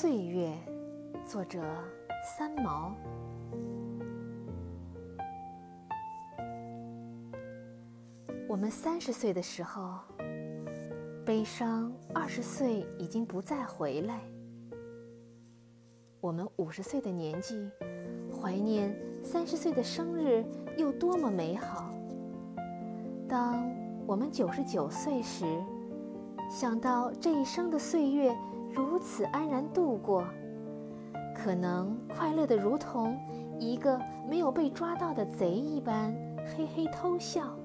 岁月，作者三毛。我们三十岁的时候，悲伤二十岁已经不再回来；我们五十岁的年纪，怀念三十岁的生日又多么美好。当我们九十九岁时，想到这一生的岁月如此安然度过，可能快乐的如同一个没有被抓到的贼一般，嘿嘿偷笑。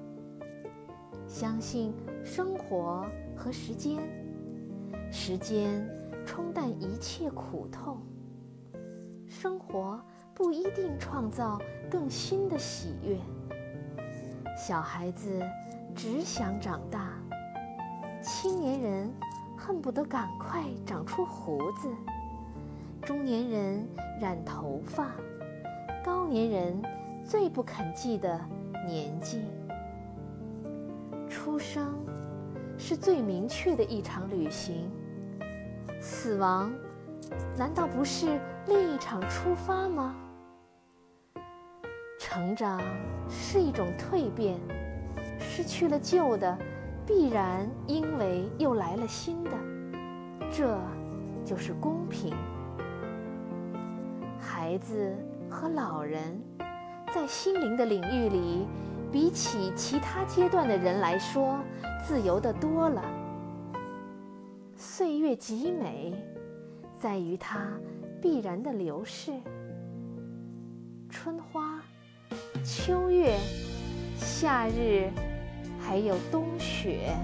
相信生活和时间，时间冲淡一切苦痛，生活不一定创造更新的喜悦。小孩子只想长大。青年人恨不得赶快长出胡子，中年人染头发，高年人最不肯记得年纪。出生是最明确的一场旅行，死亡难道不是另一场出发吗？成长是一种蜕变，失去了旧的。必然因为又来了新的，这就是公平。孩子和老人在心灵的领域里，比起其他阶段的人来说，自由的多了。岁月极美，在于它必然的流逝。春花、秋月、夏日。还有冬雪。